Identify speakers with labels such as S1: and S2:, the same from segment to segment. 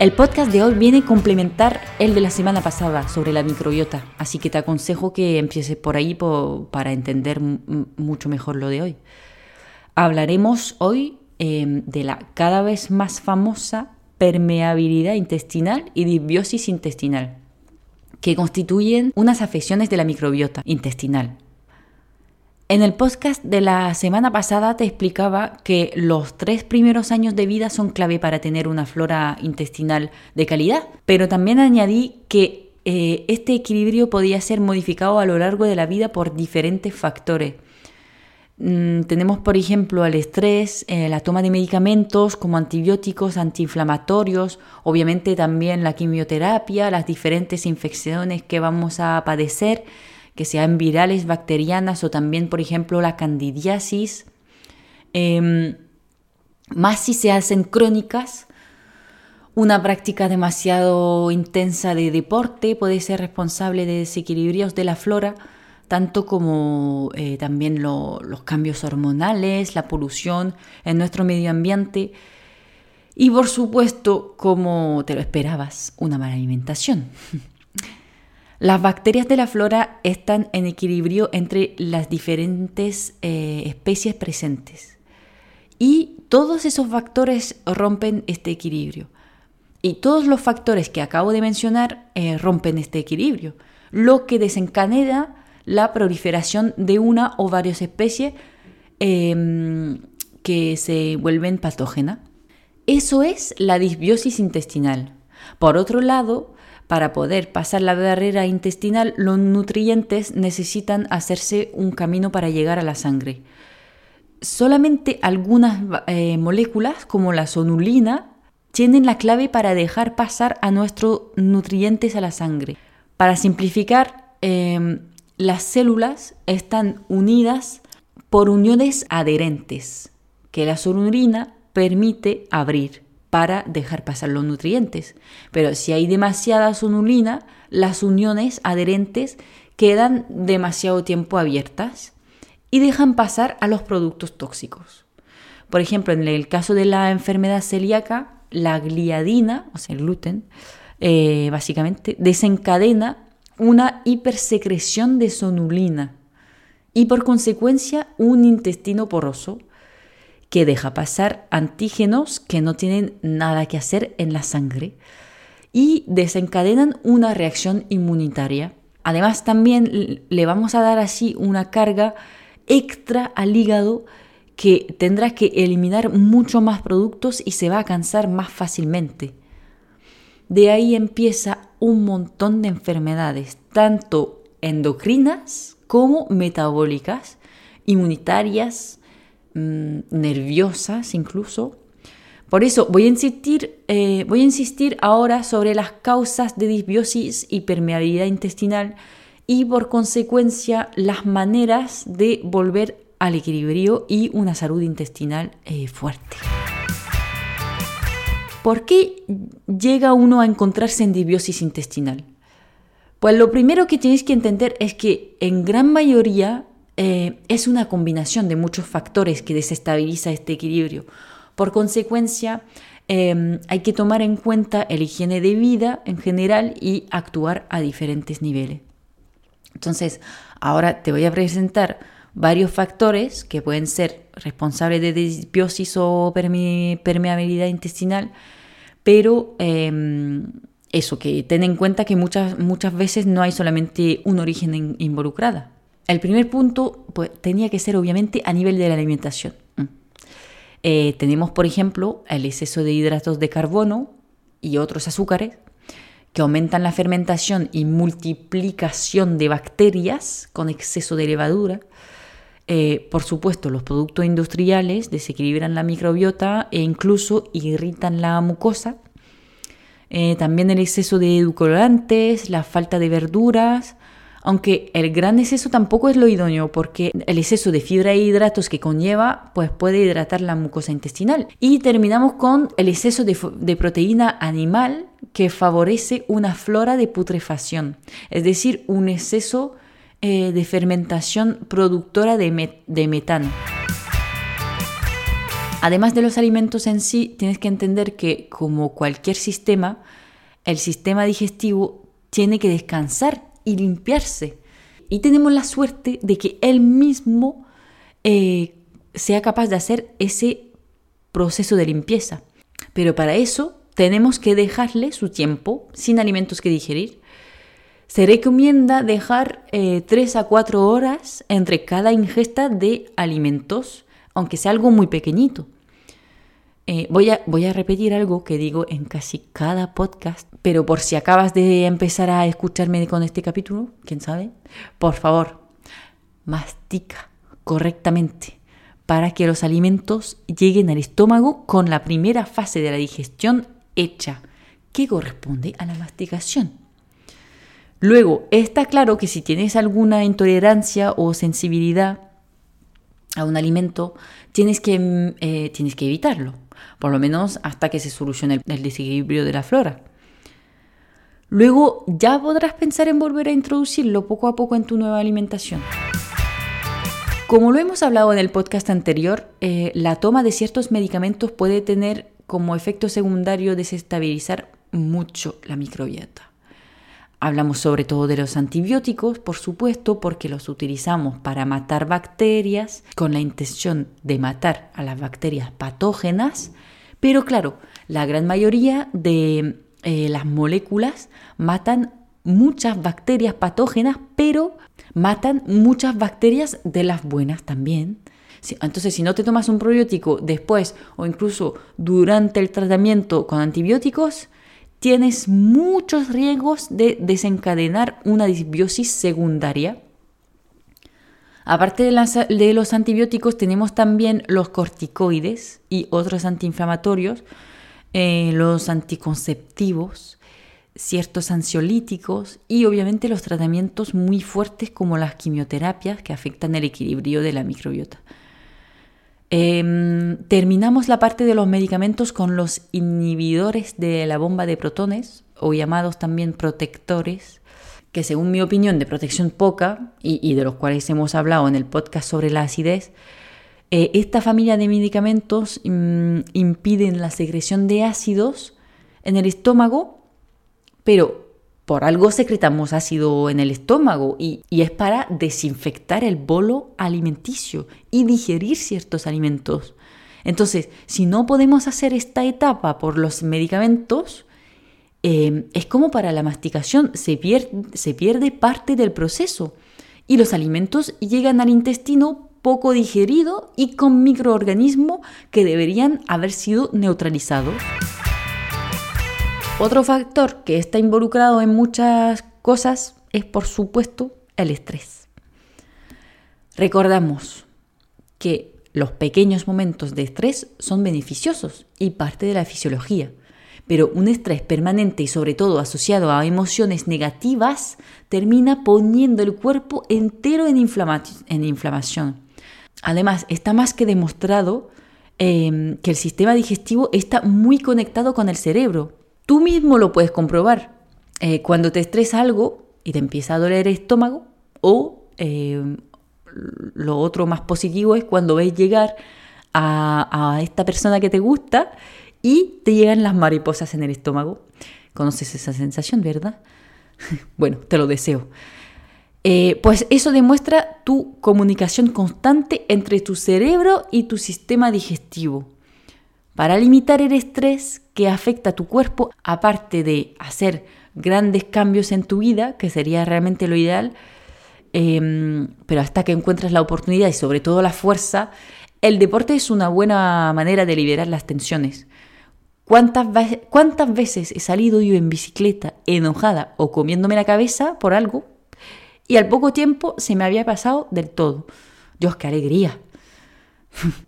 S1: El podcast de hoy viene a complementar el de la semana pasada sobre la microbiota, así que te aconsejo que empieces por ahí para entender mucho mejor lo de hoy. Hablaremos hoy em, de la cada vez más famosa permeabilidad intestinal y disbiosis intestinal, que constituyen unas afecciones de la microbiota intestinal. En el podcast de la semana pasada te explicaba que los tres primeros años de vida son clave para tener una flora intestinal de calidad, pero también añadí que eh, este equilibrio podía ser modificado a lo largo de la vida por diferentes factores. Mm, tenemos, por ejemplo, el estrés, eh, la toma de medicamentos como antibióticos, antiinflamatorios, obviamente también la quimioterapia, las diferentes infecciones que vamos a padecer que sean virales, bacterianas o también, por ejemplo, la candidiasis. Em, más si se hacen crónicas, una práctica demasiado intensa de deporte puede ser responsable de desequilibrios de la flora, tanto como eh, también los cambios hormonales, la polución en nuestro medio ambiente y por supuesto, como te lo esperabas, una mala alimentación. Las bacterias de la flora están en equilibrio entre las diferentes eh, especies presentes y todos esos factores rompen este equilibrio. Y todos los factores que acabo de mencionar eh, rompen este equilibrio, lo que desencadena la proliferación de una o varias especies em, que se vuelven patógenas. Eso es la disbiosis intestinal. Por otro lado, para poder pasar la barrera intestinal, los nutrientes necesitan hacerse un camino para llegar a la sangre. Solamente algunas eh, moléculas, como la sonulina, tienen la clave para dejar pasar a nuestros nutrientes a la sangre. Para simplificar, em, las células están unidas por uniones adherentes que la sonulina permite abrir para dejar pasar los nutrientes. Pero si hay demasiada sonulina, las uniones adherentes quedan demasiado tiempo abiertas y dejan pasar a los productos tóxicos. Por ejemplo, en el caso de la enfermedad celíaca, la gliadina, o sea, el gluten, eh, básicamente, desencadena una hipersecreción de sonulina y por consecuencia un intestino poroso que deja pasar antígenos que no tienen nada que hacer en la sangre y desencadenan una reacción inmunitaria. Además también le vamos a dar así una carga extra al hígado que tendrá que eliminar mucho más productos y se va a cansar más fácilmente. De ahí empieza un montón de enfermedades, tanto endocrinas como metabólicas, inmunitarias, Mm, nerviosas incluso. Por eso voy a, insistir, eh, voy a insistir ahora sobre las causas de disbiosis y permeabilidad intestinal y por consecuencia las maneras de volver al equilibrio y una salud intestinal eh, fuerte. ¿Por qué llega uno a encontrarse en disbiosis intestinal? Pues lo primero que tenéis que entender es que en gran mayoría eh, es una combinación de muchos factores que desestabiliza este equilibrio. Por consecuencia, em, hay que tomar en cuenta el higiene de vida en general y actuar a diferentes niveles. Entonces, ahora te voy a presentar varios factores que pueden ser responsables de disbiosis o permeabilidad intestinal, pero em, eso, que ten en cuenta que muchas, muchas veces no hay solamente un origen involucrado. El primer punto pues, tenía que ser obviamente a nivel de la alimentación. Mm. Eh, tenemos, por ejemplo, el exceso de hidratos de carbono y otros azúcares que aumentan la fermentación y multiplicación de bacterias con exceso de levadura. Eh, por supuesto, los productos industriales desequilibran la microbiota e incluso irritan la mucosa. Eh, también el exceso de edulcorantes, la falta de verduras, Aunque el gran exceso tampoco es lo idóneo porque el exceso de fibra e hidratos que conlleva pues puede hidratar la mucosa intestinal. Y terminamos con el exceso de, proteína animal que favorece una flora de putrefacción, es decir, un exceso eh, de fermentación productora de, de metano. Además de los alimentos en sí, tienes que entender que como cualquier sistema, el sistema digestivo tiene que descansar y limpiarse. Y tenemos la suerte de que él mismo eh, sea capaz de hacer ese proceso de limpieza. Pero para eso tenemos que dejarle su tiempo sin alimentos que digerir. Se recomienda dejar 3 eh, a 4 horas entre cada ingesta de alimentos, aunque sea algo muy pequeñito. Eh, voy, a, voy a repetir algo que digo en casi cada podcast, pero por si acabas de empezar a escucharme con este capítulo, quién sabe, por favor, mastica correctamente para que los alimentos lleguen al estómago con la primera fase de la digestión hecha, que corresponde a la masticación. Luego, está claro que si tienes alguna intolerancia o sensibilidad a un alimento, tienes que, mm, eh, tienes que evitarlo por lo menos hasta que se solucione el, desequilibrio de la flora. Luego ya podrás pensar en volver a introducirlo poco a poco en tu nueva alimentación. Como lo hemos hablado en el podcast anterior, eh, la toma de ciertos medicamentos puede tener como efecto secundario desestabilizar mucho la microbiota. Hablamos sobre todo de los antibióticos, por supuesto, porque los utilizamos para matar bacterias con la intención de matar a las bacterias patógenas, pero claro, la gran mayoría de eh, las moléculas matan muchas bacterias patógenas, pero matan muchas bacterias de las buenas también. Entonces, si no te tomas un probiótico después o incluso durante el tratamiento con antibióticos, tienes muchos riesgos de desencadenar una disbiosis secundaria. Aparte de, los antibióticos, tenemos también los corticoides y otros antiinflamatorios, eh, los anticonceptivos, ciertos ansiolíticos y obviamente los tratamientos muy fuertes como las quimioterapias que afectan el equilibrio de la microbiota. Em, terminamos la parte de los medicamentos con los inhibidores de la bomba de protones, o llamados también protectores, que según mi opinión de protección poca, y, de los cuales hemos hablado en el podcast sobre la acidez, eh, esta familia de medicamentos mm, impiden la secreción de ácidos en el estómago, pero por algo secretamos ácido en el estómago y, es para desinfectar el bolo alimenticio y digerir ciertos alimentos. Entonces, si no podemos hacer esta etapa por los medicamentos, eh, es como para la masticación, se pierde, se pierde parte del proceso y los alimentos llegan al intestino poco digerido y con microorganismos que deberían haber sido neutralizados. Otro factor que está involucrado en muchas cosas es, por supuesto, el estrés. Recordamos que los pequeños momentos de estrés son beneficiosos y parte de la fisiología, pero un estrés permanente y sobre todo asociado a emociones negativas termina poniendo el cuerpo entero en, inflamación. Además, está más que demostrado eh, que el sistema digestivo está muy conectado con el cerebro Tú mismo lo puedes comprobar. Eh, cuando te estresa algo y te empieza a doler el estómago, o eh, lo otro más positivo es cuando ves llegar a, esta persona que te gusta y te llegan las mariposas en el estómago. Conoces esa sensación, ¿verdad? bueno, te lo deseo. Eh, pues eso demuestra tu comunicación constante entre tu cerebro y tu sistema digestivo. Para limitar el estrés que afecta a tu cuerpo, aparte de hacer grandes cambios en tu vida, que sería realmente lo ideal, em, pero hasta que encuentras la oportunidad y sobre todo la fuerza, el deporte es una buena manera de liberar las tensiones. ¿Cuántas, ¿Cuántas veces he salido yo en bicicleta enojada o comiéndome la cabeza por algo y al poco tiempo se me había pasado del todo? Dios, qué alegría.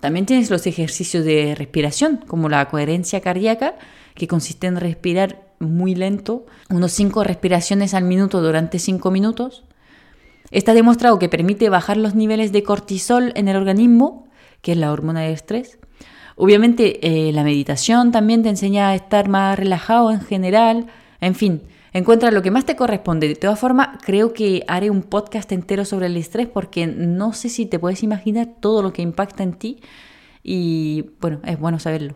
S1: También tienes los ejercicios de respiración, como la coherencia cardíaca, que consiste en respirar muy lento, unos 5 respiraciones al minuto durante 5 minutos, Está demostrado que permite bajar los niveles de cortisol en el organismo, que es la hormona del estrés. Obviamente eh, la meditación también te enseña a estar más relajado en general. En fin, encuentra lo que más te corresponde. De todas formas, creo que haré un podcast entero sobre el estrés porque no sé si te puedes imaginar todo lo que impacta en ti y bueno, es bueno saberlo.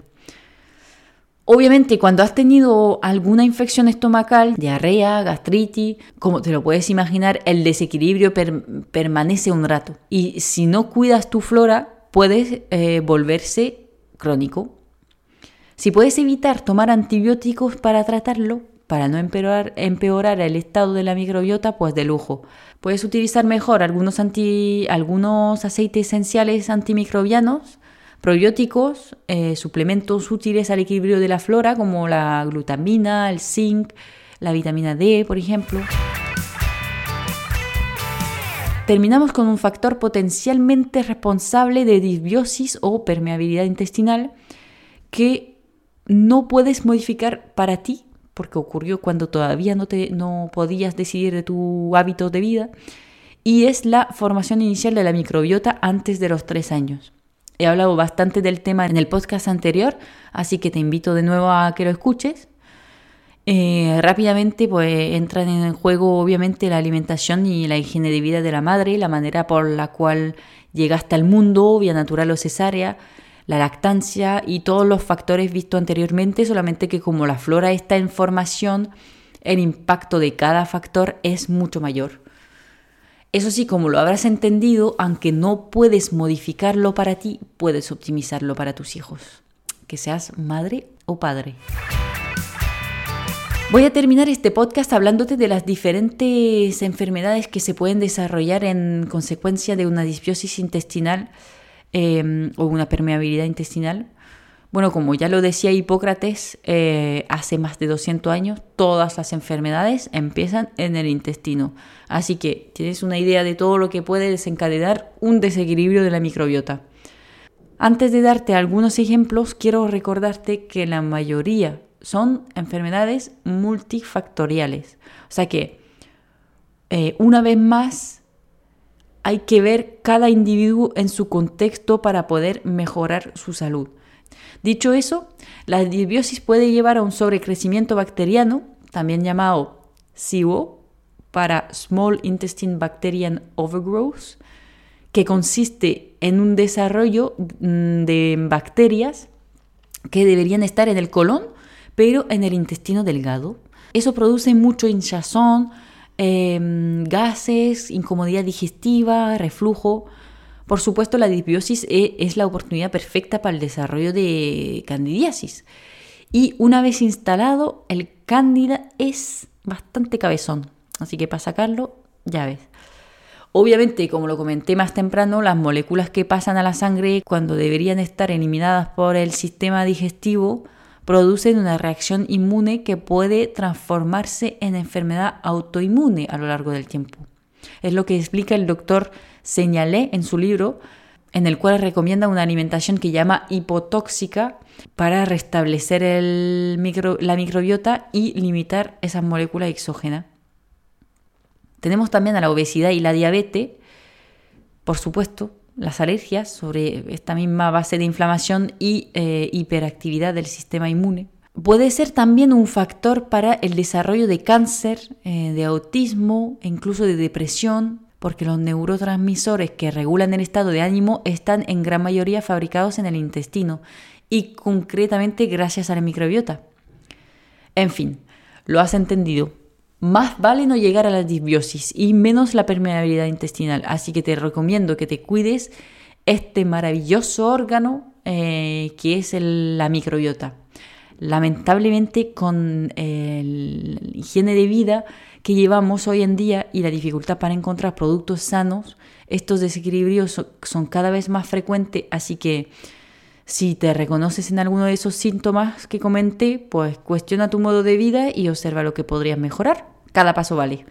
S1: Obviamente, cuando has tenido alguna infección estomacal, diarrea, gastritis, como te lo puedes imaginar, el desequilibrio permanece un rato. Y si no cuidas tu flora, puedes eh, volverse crónico. Si puedes evitar tomar antibióticos para tratarlo, para no empeorar, el estado de la microbiota, pues de lujo. Puedes utilizar mejor algunos aceites esenciales antimicrobianos probióticos, eh, suplementos útiles al equilibrio de la flora como la glutamina, el zinc, la vitamina D, por ejemplo. Terminamos con un factor potencialmente responsable de disbiosis o permeabilidad intestinal que no puedes modificar para ti, porque ocurrió cuando todavía no, te, no podías decidir de tu hábito de vida, y es la formación inicial de la microbiota antes de los tres años. He hablado bastante del tema en el podcast anterior, así que te invito de nuevo a que lo escuches. Eh, rápidamente pues entran en juego obviamente la alimentación y la higiene de vida de la madre, la manera por la cual llegaste al mundo, vía natural o cesárea, la lactancia y todos los factores vistos anteriormente, solamente que como la flora está en formación, el impacto de cada factor es mucho mayor. Eso sí, como lo habrás entendido, aunque no puedes modificarlo para ti, puedes optimizarlo para tus hijos, que seas madre o padre. Voy a terminar este podcast hablándote de las diferentes enfermedades que se pueden desarrollar en consecuencia de una disbiosis intestinal em, o una permeabilidad intestinal bueno, como ya lo decía Hipócrates eh, hace más de 200 años, todas las enfermedades empiezan en el intestino. Así que tienes una idea de todo lo que puede desencadenar un desequilibrio de la microbiota. Antes de darte algunos ejemplos, quiero recordarte que la mayoría son enfermedades multifactoriales. O sea que, eh, una vez más, hay que ver cada individuo en su contexto para poder mejorar su salud. Dicho eso, la disbiosis puede llevar a un sobrecrecimiento bacteriano, también llamado SIBO, para Small Intestine Bacterian Overgrowth, que consiste en un desarrollo mm, de bacterias que deberían estar en el colon, pero en el intestino delgado. Eso produce mucho hinchazón, em, gases, incomodidad digestiva, reflujo, por supuesto, la disbiosis e, es la oportunidad perfecta para el desarrollo de candidiasis. Y una vez instalado, el cándida es bastante cabezón. Así que para sacarlo, ya ves. Obviamente, como lo comenté más temprano, las moléculas que pasan a la sangre cuando deberían estar eliminadas por el sistema digestivo producen una reacción inmune que puede transformarse en enfermedad autoinmune a lo largo del tiempo. Es lo que explica el doctor señalé en su libro, en el cual recomienda una alimentación que llama hipotóxica para restablecer la microbiota y limitar esas moléculas exógenas. Tenemos también a la obesidad y la diabetes, por supuesto, las alergias sobre esta misma base de inflamación y eh, hiperactividad del sistema inmune. Puede ser también un factor para el desarrollo de cáncer, eh, de autismo incluso de depresión, porque los neurotransmisores que regulan el estado de ánimo están en gran mayoría fabricados en el intestino y concretamente gracias a la microbiota. En fin, lo has entendido. Más vale no llegar a la disbiosis y menos la permeabilidad intestinal, así que te recomiendo que te cuides este maravilloso órgano eh, que es la microbiota. Lamentablemente con la higiene de vida que llevamos hoy en día y la dificultad para encontrar productos sanos, estos desequilibrios son, cada vez más frecuentes, así que si te reconoces en alguno de esos síntomas que comenté, pues cuestiona tu modo de vida y observa lo que podrías mejorar. Cada paso vale.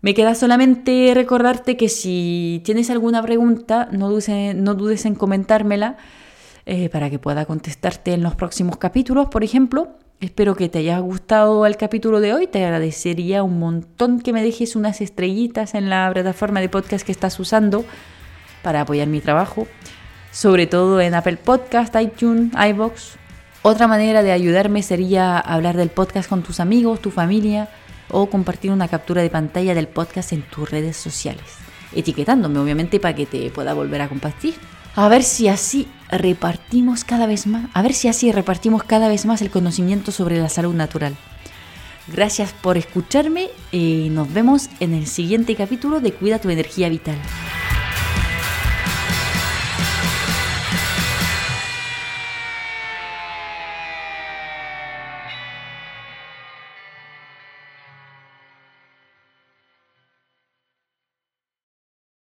S1: Me queda solamente recordarte que si tienes alguna pregunta, no dudes, no dudes en comentármela eh, para que pueda contestarte en los próximos capítulos, por ejemplo. Espero que te haya gustado el capítulo de hoy. Te agradecería un montón que me dejes unas estrellitas en la plataforma de podcast que estás usando para apoyar mi trabajo, sobre todo en Apple Podcast, iTunes, iBox. Otra manera de ayudarme sería hablar del podcast con tus amigos, tu familia o compartir una captura de pantalla del podcast en tus redes sociales, etiquetándome obviamente para que te pueda volver a compartir. A ver si así repartimos cada vez más, a ver si así repartimos cada vez más el conocimiento sobre la salud natural. Gracias por escucharme y nos vemos en el siguiente capítulo de Cuida tu energía vital.